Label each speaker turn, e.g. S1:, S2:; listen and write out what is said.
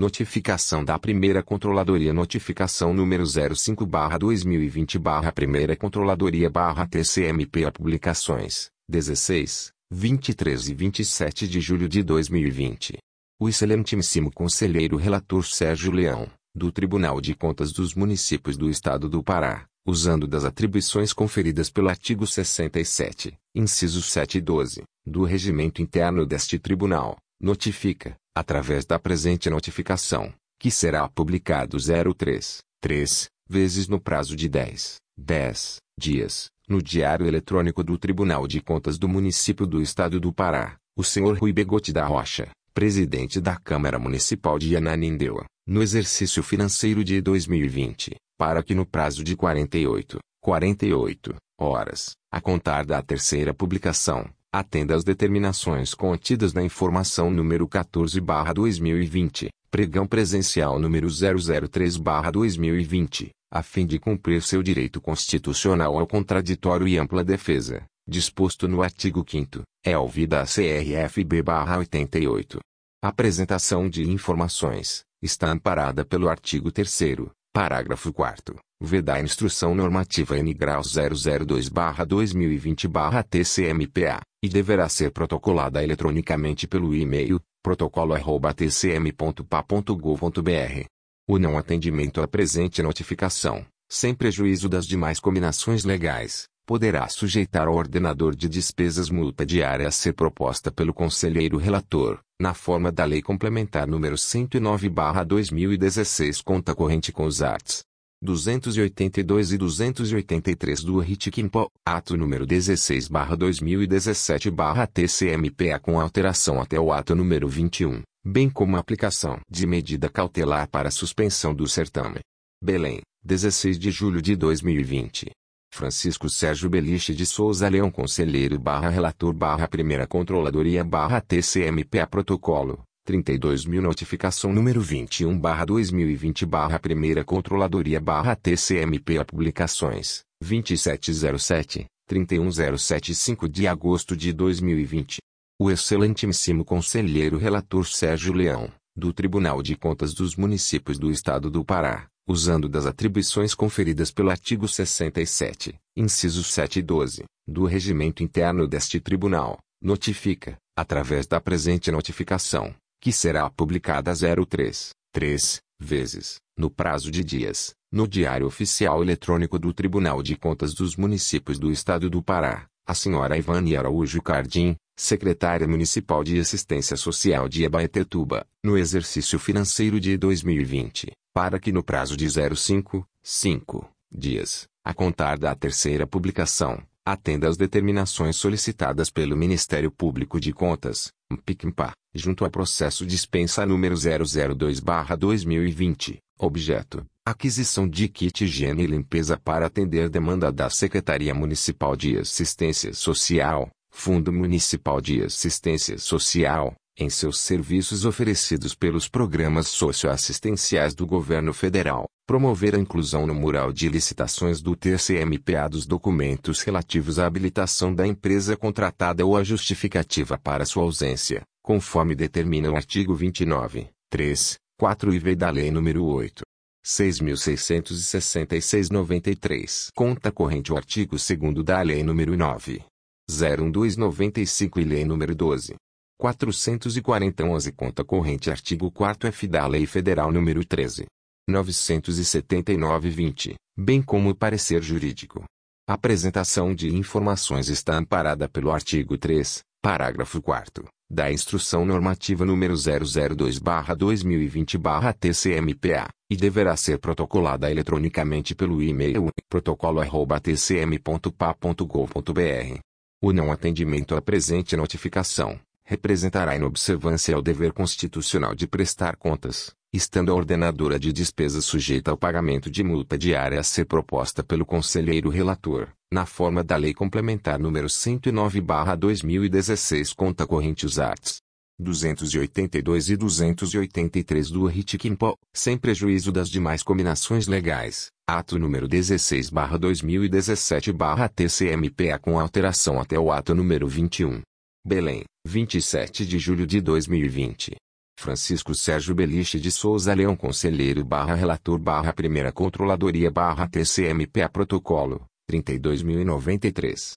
S1: Notificação da Primeira Controladoria Notificação número 05-2020 Primeira Controladoria TCMP Publicações, 16, 23 e 27 de julho de 2020. O excelentíssimo conselheiro relator Sérgio Leão, do Tribunal de Contas dos Municípios do Estado do Pará, usando das atribuições conferidas pelo artigo 67, incisos 7 e 12, do regimento interno deste tribunal, notifica, através da presente notificação, que será publicado 03, 3, vezes no prazo de 10, 10 dias, no Diário Eletrônico do Tribunal de Contas do Município do Estado do Pará, o senhor Rui Begote da Rocha, presidente da Câmara Municipal de Ananindeua, no exercício financeiro de 2020, para que no prazo de 48, 48 horas, a contar da terceira publicação, atenda às determinações contidas na informação número 14/2020, pregão presencial número 003/2020, a fim de cumprir seu direito constitucional ao contraditório e ampla defesa, disposto no artigo 5º, é ouvida a CRFB/88. Apresentação de informações está amparada pelo artigo 3 parágrafo 4 Veda a Instrução Normativa N grau 002-2020-TCMPA, e deverá ser protocolada eletronicamente pelo e-mail protocolo@tcm.pa.gov.br. O não atendimento à presente notificação, sem prejuízo das demais combinações legais, poderá sujeitar ao ordenador de despesas multa diária a ser proposta pelo conselheiro relator, na forma da Lei Complementar número 109/2016, conta corrente com os arts. 282 e 283 do RITCIMPO, ato número 16/2017/TCMPA com alteração até o ato número 21, bem como a aplicação de medida cautelar para suspensão do certame. Belém, 16 de julho de 2020. Francisco Sérgio Beliche de Souza Leão Conselheiro barra Relator barra Primeira Controladoria barra TCMPA Protocolo 32 mil Notificação número 21 barra 2020 barra Primeira Controladoria barra TCMPA Publicações 2707 31075 de agosto de 2020 O excelentíssimo Conselheiro Relator Sérgio Leão do Tribunal de Contas dos Municípios do Estado do Pará usando das atribuições conferidas pelo artigo 67, incisos 7 e 12, do regimento interno deste tribunal, notifica, através da presente notificação, que será publicada 03, 3, vezes, no prazo de dias, no Diário Oficial Eletrônico do Tribunal de Contas dos Municípios do Estado do Pará, a senhora Ivane Araújo Cardim, secretária municipal de Assistência Social de Abaetetuba, no exercício financeiro de 2020, para que no prazo de 05, 5 dias, a contar da terceira publicação, atenda às determinações solicitadas pelo Ministério Público de Contas, MPICMPA, junto a processo dispensa número 002/2020, objeto: aquisição de kit higiene e limpeza para atender demanda da Secretaria Municipal de Assistência Social, Fundo Municipal de Assistência Social, em seus serviços oferecidos pelos programas socioassistenciais do governo federal, promover a inclusão no mural de licitações do TCMPA dos documentos relativos à habilitação da empresa contratada ou a justificativa para sua ausência, conforme determina o artigo 29, 3, 4 e V da Lei nº 8. 6.666-93. Conta corrente o artigo 2 da Lei nº 9. 01295 e Lei nº 12. 440 11 Conta corrente Artigo 4 F da Lei Federal nº 13. 979-20, bem como o parecer jurídico. A apresentação de informações está amparada pelo artigo 3, parágrafo 4 da Instrução Normativa número 002/2020/TCMPA, e deverá ser protocolada eletronicamente pelo e-mail protocolo@tcm.pa.gov.br. O não atendimento à presente notificação representará inobservância ao dever constitucional de prestar contas, estando a ordenadora de despesas sujeita ao pagamento de multa diária a ser proposta pelo conselheiro relator, na forma da Lei Complementar número 109/2016 conta corrente os arts. 282 e 283 do RITCIMPO, sem prejuízo das demais combinações legais, ato número 16/2017/TCMPA com alteração até o ato número 21. Belém, 27 de julho de 2020. Francisco Sérgio Beliche de Souza Leão Conselheiro barra Relator barra Primeira Controladoria barra TCMPA Protocolo, 32.093.